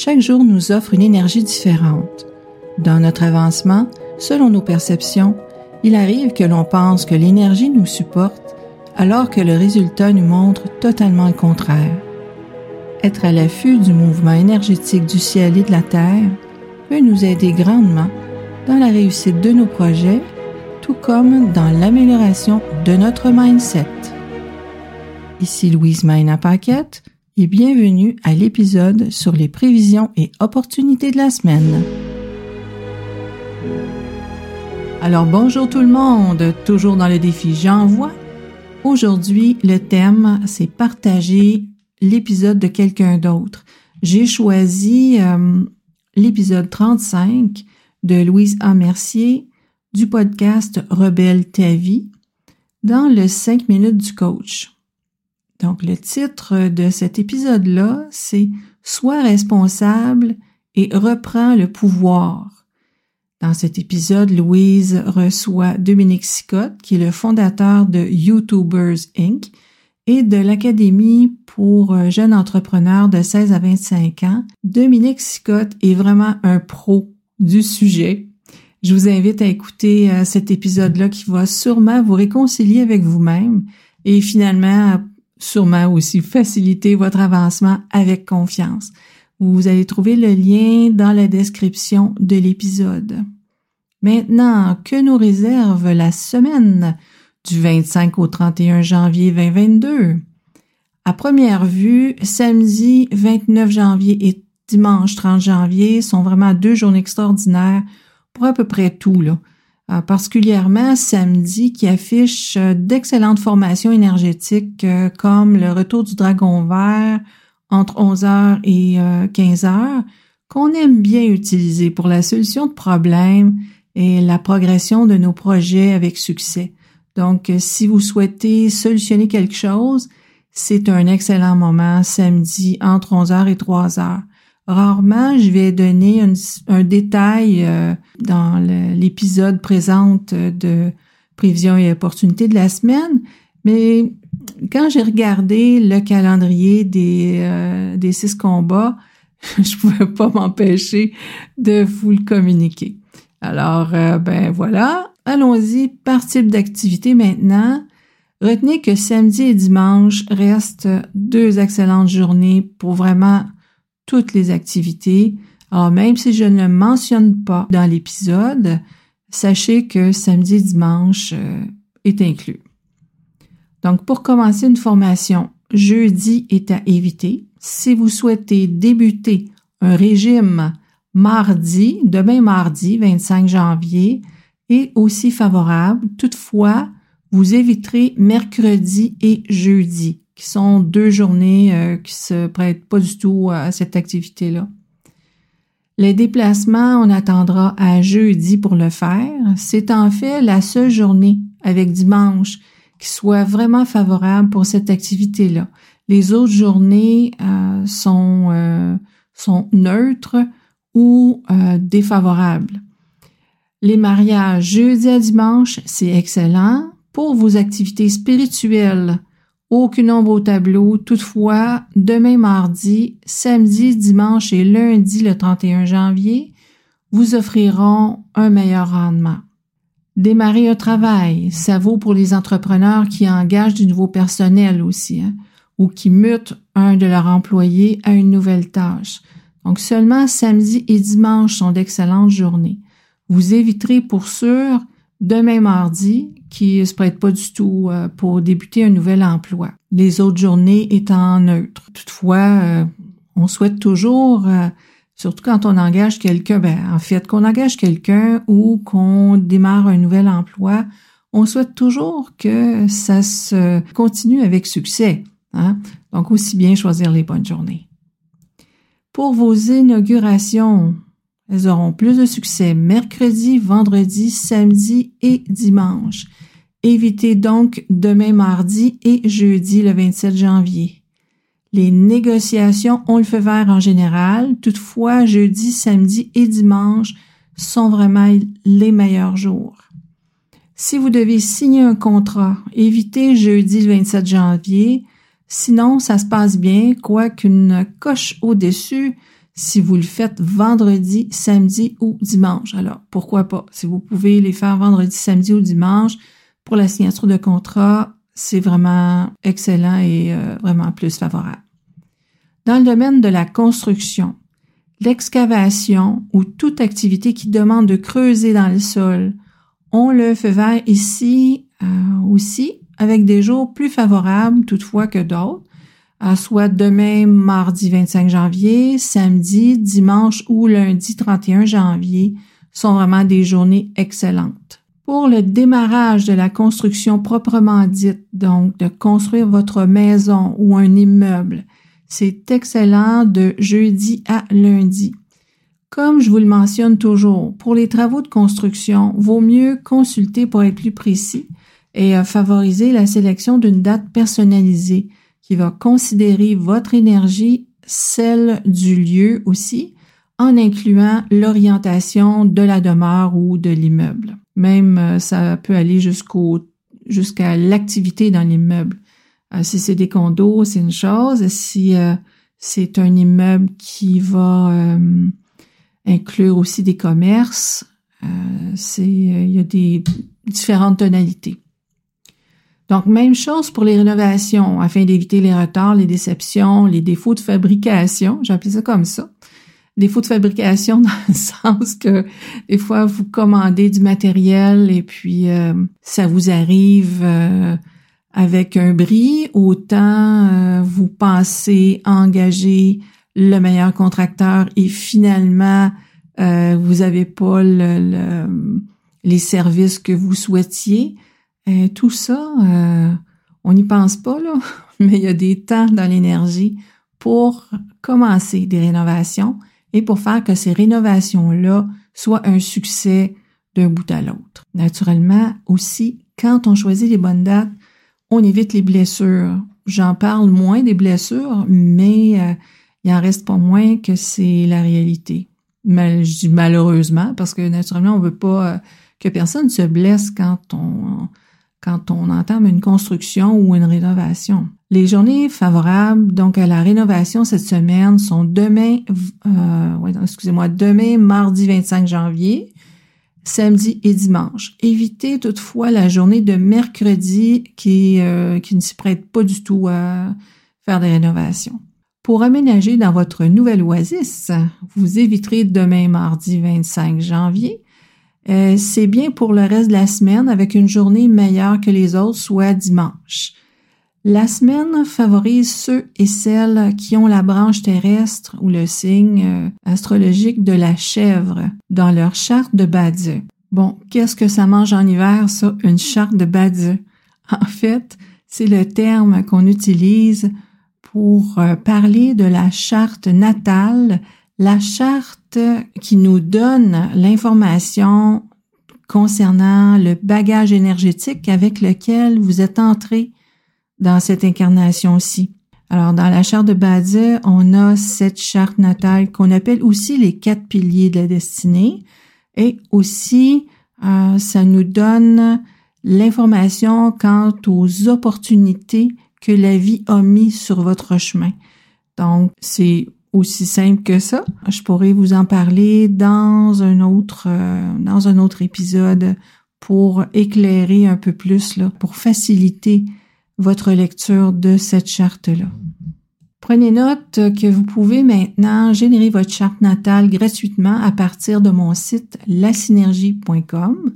Chaque jour nous offre une énergie différente. Dans notre avancement, selon nos perceptions, il arrive que l'on pense que l'énergie nous supporte alors que le résultat nous montre totalement le contraire. Être à l'affût du mouvement énergétique du ciel et de la terre peut nous aider grandement dans la réussite de nos projets, tout comme dans l'amélioration de notre mindset. Ici Louise Maina Paquette et bienvenue à l'épisode sur les prévisions et opportunités de la semaine. Alors bonjour tout le monde, toujours dans le défi J'envoie. Aujourd'hui, le thème, c'est partager l'épisode de quelqu'un d'autre. J'ai choisi euh, l'épisode 35 de Louise A. Mercier du podcast Rebelle ta vie dans le 5 minutes du coach. Donc, le titre de cet épisode-là, c'est Sois responsable et reprends le pouvoir. Dans cet épisode, Louise reçoit Dominique Sicotte, qui est le fondateur de YouTubers Inc. et de l'Académie pour jeunes entrepreneurs de 16 à 25 ans. Dominique Sicotte est vraiment un pro du sujet. Je vous invite à écouter euh, cet épisode-là qui va sûrement vous réconcilier avec vous-même et finalement sûrement aussi faciliter votre avancement avec confiance. Vous allez trouver le lien dans la description de l'épisode. Maintenant, que nous réserve la semaine du 25 au 31 janvier 2022? À première vue, samedi 29 janvier et dimanche 30 janvier sont vraiment deux journées extraordinaires pour à peu près tout. Là. Euh, particulièrement samedi qui affiche euh, d'excellentes formations énergétiques euh, comme le retour du dragon vert entre 11h et 15h qu'on aime bien utiliser pour la solution de problèmes et la progression de nos projets avec succès. Donc, si vous souhaitez solutionner quelque chose, c'est un excellent moment samedi entre 11h et 3h. Rarement, je vais donner un, détail euh, dans l'épisode présente de prévisions et opportunités de la semaine, mais quand j'ai regardé le calendrier des, euh, six combats, je pouvais pas m'empêcher de vous le communiquer. Alors, euh, ben voilà, allons-y par type d'activité maintenant. Retenez que samedi et dimanche restent deux excellentes journées pour vraiment toutes les activités. Alors même si je ne mentionne pas dans l'épisode, sachez que samedi et dimanche euh, est inclus. Donc pour commencer une formation, jeudi est à éviter. Si vous souhaitez débuter un régime mardi, demain mardi 25 janvier, est aussi favorable. Toutefois, vous éviterez mercredi et jeudi qui sont deux journées euh, qui se prêtent pas du tout à cette activité-là. Les déplacements, on attendra à jeudi pour le faire. C'est en fait la seule journée avec dimanche qui soit vraiment favorable pour cette activité-là. Les autres journées euh, sont, euh, sont neutres ou défavorables. Les mariages jeudi à dimanche, c'est excellent. Pour vos activités spirituelles, aucune ombre au tableau. Toutefois, demain mardi, samedi, dimanche et lundi le 31 janvier vous offriront un meilleur rendement. Démarrer un travail, ça vaut pour les entrepreneurs qui engagent du nouveau personnel aussi, hein, ou qui mutent un de leurs employés à une nouvelle tâche. Donc seulement samedi et dimanche sont d'excellentes journées. Vous éviterez pour sûr demain mardi qui se prête pas du tout euh, pour débuter un nouvel emploi. Les autres journées étant neutres. Toutefois, euh, on souhaite toujours, euh, surtout quand on engage quelqu'un, ben, en fait, qu'on engage quelqu'un ou qu'on démarre un nouvel emploi, on souhaite toujours que ça se continue avec succès. Hein? Donc, aussi bien choisir les bonnes journées. Pour vos inaugurations, elles auront plus de succès mercredi, vendredi, samedi et dimanche. Évitez donc demain mardi et jeudi le 27 janvier. Les négociations ont le feu vert en général. Toutefois, jeudi, samedi et dimanche sont vraiment les meilleurs jours. Si vous devez signer un contrat, évitez jeudi le 27 janvier. Sinon, ça se passe bien, quoiqu'une coche au-dessus, si vous le faites vendredi, samedi ou dimanche. Alors, pourquoi pas? Si vous pouvez les faire vendredi, samedi ou dimanche pour la signature de contrat, c'est vraiment excellent et euh, vraiment plus favorable. Dans le domaine de la construction, l'excavation ou toute activité qui demande de creuser dans le sol, on le fait vert ici euh, aussi avec des jours plus favorables toutefois que d'autres, soit demain mardi 25 janvier, samedi, dimanche ou lundi 31 janvier sont vraiment des journées excellentes. Pour le démarrage de la construction proprement dite, donc de construire votre maison ou un immeuble, c'est excellent de jeudi à lundi. Comme je vous le mentionne toujours, pour les travaux de construction, vaut mieux consulter pour être plus précis et euh, favoriser la sélection d'une date personnalisée qui va considérer votre énergie, celle du lieu aussi, en incluant l'orientation de la demeure ou de l'immeuble. Même euh, ça peut aller jusqu'au jusqu'à l'activité dans l'immeuble. Euh, si c'est des condos, c'est une chose. Si euh, c'est un immeuble qui va inclure aussi des commerces, c'est il y a des différentes tonalités. Donc, même chose pour les rénovations, afin d'éviter les retards, les déceptions, les défauts de fabrication. J'appelle ça comme ça. Défauts de fabrication dans le sens que des fois, vous commandez du matériel et puis ça vous arrive avec un bris, autant euh, vous pensez engager le meilleur contracteur et finalement euh, vous n'avez pas les services que vous souhaitiez. Euh, tout ça, on n'y pense pas là, mais il y a des temps dans l'énergie pour commencer des rénovations et pour faire que ces rénovations-là soient un succès d'un bout à l'autre. Naturellement, aussi, quand on choisit les bonnes dates, on évite les blessures. J'en parle moins des blessures, mais euh, il en reste pas moins que c'est la réalité. Je dis malheureusement parce que naturellement on veut pas euh, que personne se blesse quand on quand on entame une construction ou une rénovation. Les journées favorables donc à la rénovation cette semaine sont demain, euh, excusez-moi, demain mardi 25 janvier, samedi et dimanche. Évitez toutefois la journée de mercredi qui, euh, qui ne s'y prête pas du tout à faire des rénovations. Pour aménager dans votre nouvelle oasis, vous éviterez demain mardi 25 janvier. Euh, c'est bien pour le reste de la semaine avec une journée meilleure que les autres, soit dimanche. La semaine favorise ceux et celles qui ont la branche terrestre ou le signe euh, astrologique de la chèvre dans leur charte de Badieu. Bon, qu'est-ce que ça mange en hiver, ça, une charte de Badieu? En fait, c'est le terme qu'on utilise pour euh, parler de la charte natale, la charte qui nous donne l'information concernant le bagage énergétique avec lequel vous êtes entré dans cette incarnation-ci. Alors, dans la charte de Badieu, on a cette charte natale qu'on appelle aussi les quatre piliers de la destinée. Et aussi, euh, ça nous donne l'information quant aux opportunités que la vie a mis sur votre chemin. Donc, c'est aussi simple que ça. Je pourrais vous en parler dans un autre, euh, dans un autre épisode pour éclairer un peu plus, là, pour faciliter votre lecture de cette charte-là. Prenez note que vous pouvez maintenant générer votre charte natale gratuitement à partir de mon site lasynergie.com.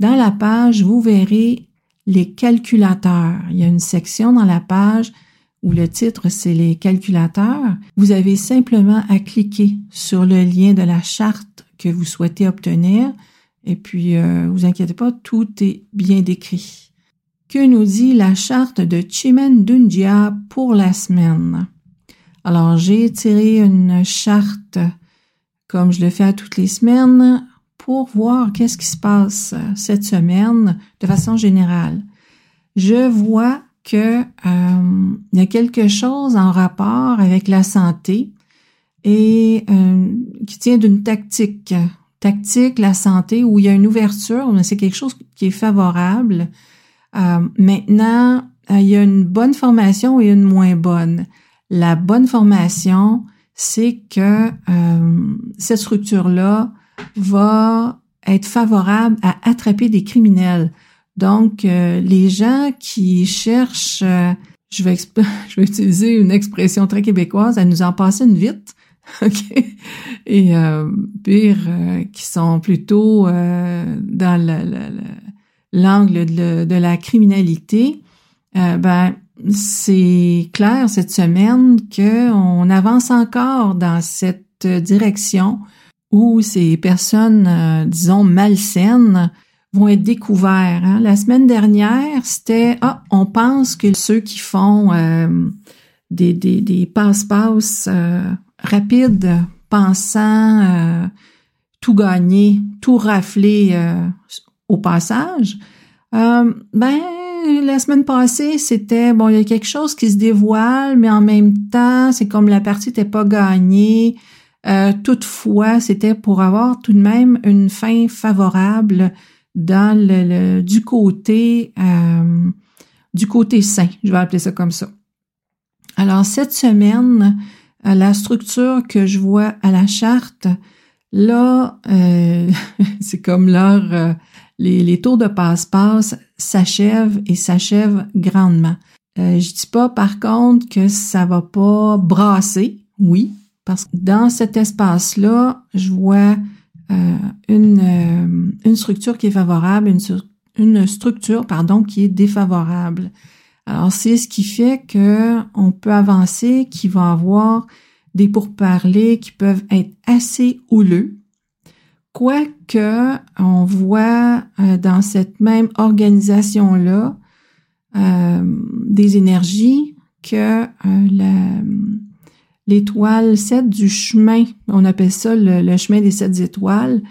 Dans la page, vous verrez les calculateurs. Il y a une section dans la page où le titre, c'est les calculateurs. Vous avez simplement à cliquer sur le lien de la charte que vous souhaitez obtenir et puis, euh, vous inquiétez pas, tout est bien décrit. Que nous dit la charte de Chimendunjia pour la semaine? Alors, j'ai tiré une charte comme je le fais à toutes les semaines pour voir qu'est-ce qui se passe cette semaine de façon générale. Je vois que euh, il y a quelque chose en rapport avec la santé et euh, qui tient d'une tactique. Tactique, la santé, où il y a une ouverture, mais c'est quelque chose qui est favorable. Euh, maintenant, euh, il y a une bonne formation et une moins bonne. La bonne formation, c'est que euh, cette structure-là va être favorable à attraper des criminels. Donc, euh, les gens qui cherchent, euh, je, vais je vais utiliser une expression très québécoise, à nous en passer une vite, ok, et pire, qui sont plutôt dans l'angle de, de, la criminalité, ben c'est clair cette semaine qu'on avance encore dans cette direction où ces personnes, euh, disons, malsaines vont être découvertes. Hein. La semaine dernière, c'était ah, on pense que ceux qui font euh, des, des, des passe-passe euh, rapides, pensant tout gagner, tout rafler au passage, ben la semaine passée, c'était bon, il y a quelque chose qui se dévoile, mais en même temps, c'est comme la partie n'était pas gagnée. Euh, toutefois, c'était pour avoir tout de même une fin favorable dans le, du côté euh, du côté sain, je vais appeler ça comme ça. Alors cette semaine, euh, la structure que je vois à la charte, là, c'est comme leur les, les tours de passe-passe s'achèvent et s'achèvent grandement. Euh, je dis pas par contre que ça va pas brasser, oui, parce que dans cet espace-là, je vois euh, une, euh, une structure qui est favorable, une, une structure pardon qui est défavorable. Alors c'est ce qui fait que on peut avancer, qu'il va avoir des pourparlers qui peuvent être assez houleux, Quoique, on voit euh, dans cette même organisation-là euh, des énergies que euh, l'étoile 7 du chemin, on appelle ça le, chemin des sept étoiles,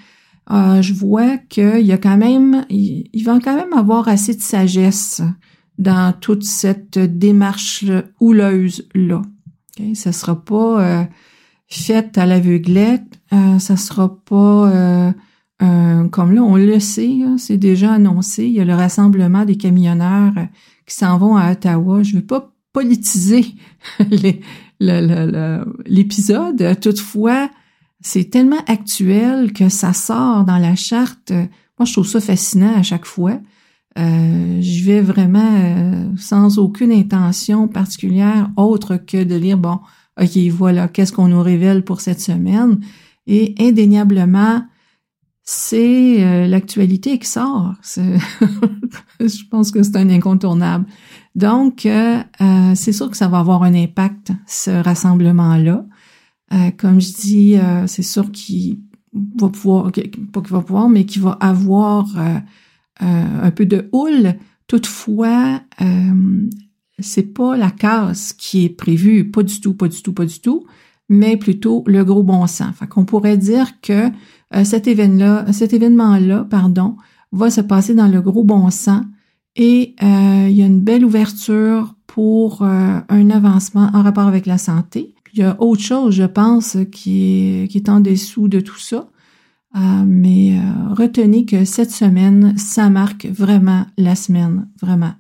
je vois qu'il y a quand même, il, va quand même avoir assez de sagesse dans toute cette démarche houleuse-là. Okay? Ça sera pas faite à l'aveuglette, euh, ça sera pas euh, comme là, on le sait, c'est déjà annoncé. Il y a le rassemblement des camionneurs euh, qui s'en vont à Ottawa. Je ne veux pas politiser l'épisode. Toutefois, c'est tellement actuel que ça sort dans la charte. Moi, je trouve ça fascinant à chaque fois. Euh, je vais vraiment euh, sans aucune intention particulière autre que de lire, bon, OK, voilà, qu'est-ce qu'on nous révèle pour cette semaine? Et indéniablement, c'est euh, l'actualité qui sort. je pense que c'est un incontournable. Donc, euh, euh, c'est sûr que ça va avoir un impact, ce rassemblement-là. comme je dis, c'est sûr qu'il va pouvoir, pas qu'il va pouvoir, mais qu'il va avoir un peu de houle. Toutefois, c'est pas la casse qui est prévue, pas du tout, pas du tout, pas du tout, mais plutôt le gros bon sens. Fait qu'on pourrait dire que euh, cet événement-là, pardon, va se passer dans le gros bon sens et euh, il y a une belle ouverture pour euh, un avancement en rapport avec la santé. Il y a autre chose, je pense, qui est, qui est en dessous de tout ça. mais retenez que cette semaine, ça marque vraiment la semaine, vraiment.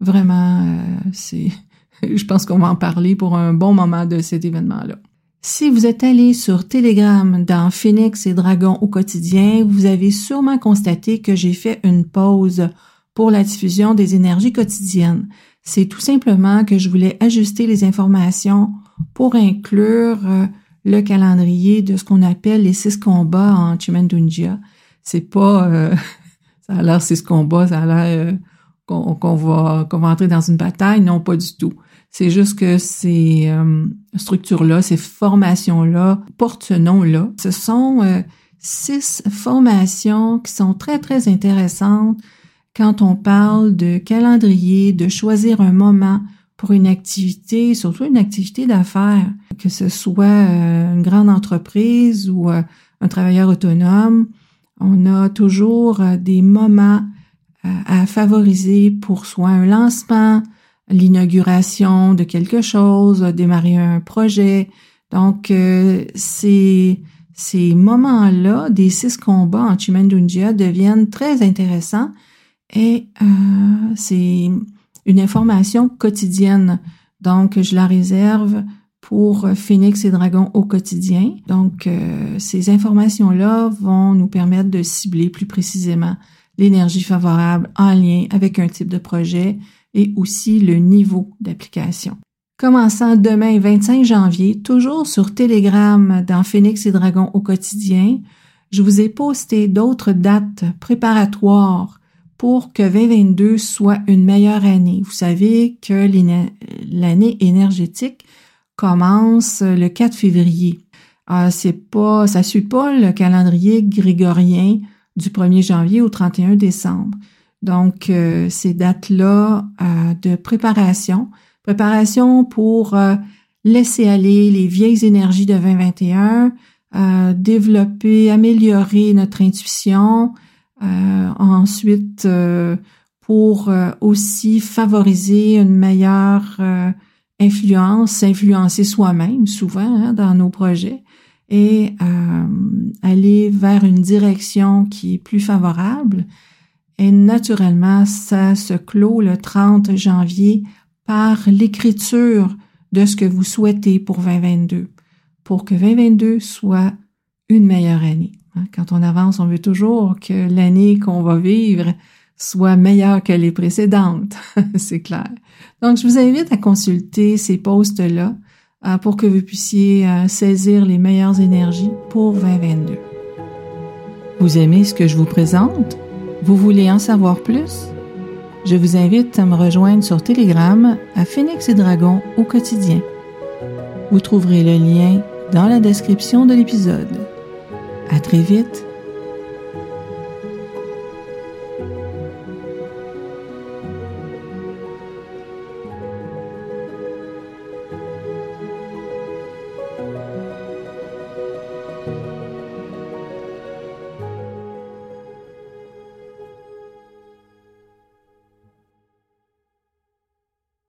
Vraiment, c'est, je pense qu'on va en parler pour un bon moment de cet événement-là. Si vous êtes allé sur Telegram dans Phoenix et Dragon au quotidien, vous avez sûrement constaté que j'ai fait une pause pour la diffusion des énergies quotidiennes. C'est tout simplement que je voulais ajuster les informations pour inclure euh, le calendrier de ce qu'on appelle les six combats en Chimendunjia. C'est pas, euh, ça a l'air six combats, ça a l'air euh, qu'on va, qu'on va entrer dans une bataille. Non, pas du tout. C'est juste que ces euh, structures-là, ces formations-là portent ce nom-là. Ce sont euh, six formations qui sont très, très intéressantes quand on parle de calendrier, de choisir un moment pour une activité, surtout une activité d'affaires, que ce soit euh, une grande entreprise ou un travailleur autonome. On a toujours des moments à favoriser pour soit un lancement, l'inauguration de quelque chose, démarrer un projet. Donc, euh, ces, ces moments-là des six combats en Chimendunjia deviennent très intéressants et euh, c'est une information quotidienne. Donc, je la réserve pour Phoenix et Dragon au quotidien. Donc, euh, ces informations-là vont nous permettre de cibler plus précisément l'énergie favorable en lien avec un type de projet et aussi le niveau d'application. Commençant demain 25 janvier, toujours sur Telegram dans Phoenix et Dragon au quotidien, je vous ai posté d'autres dates préparatoires pour que 2022 soit une meilleure année. Vous savez que l'année énergétique commence le 4 février. Euh, c'est pas, ça suit pas le calendrier grégorien du 1er janvier au 31 décembre. Donc, euh, ces dates-là euh, de préparation, préparation pour euh, laisser aller les vieilles énergies de 2021, développer, améliorer notre intuition, ensuite pour aussi favoriser une meilleure influence, influencer soi-même souvent hein, dans nos projets et euh, aller vers une direction qui est plus favorable. Et naturellement, ça se clôt le 30 janvier par l'écriture de ce que vous souhaitez pour 2022, pour que 2022 soit une meilleure année. Hein. Quand on avance, on veut toujours que l'année qu'on va vivre soit meilleure que les précédentes, c'est clair. Donc, je vous invite à consulter ces postes-là euh, pour que vous puissiez euh, saisir les meilleures énergies pour 2022. Vous aimez ce que je vous présente? Vous voulez en savoir plus? Je vous invite à me rejoindre sur Telegram à Phoenix et Dragon au quotidien. Vous trouverez le lien dans la description de l'épisode. À très vite